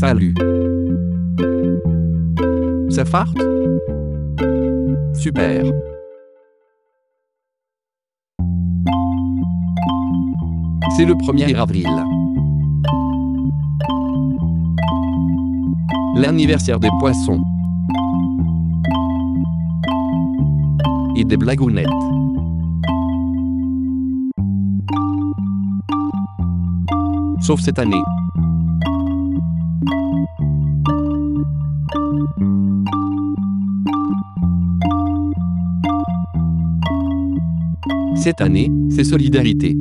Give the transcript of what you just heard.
Salut. Ça farte Super. C'est le 1er avril. L'anniversaire des poissons. Et des blagounettes. Sauf cette année. Cette année, c'est solidarité.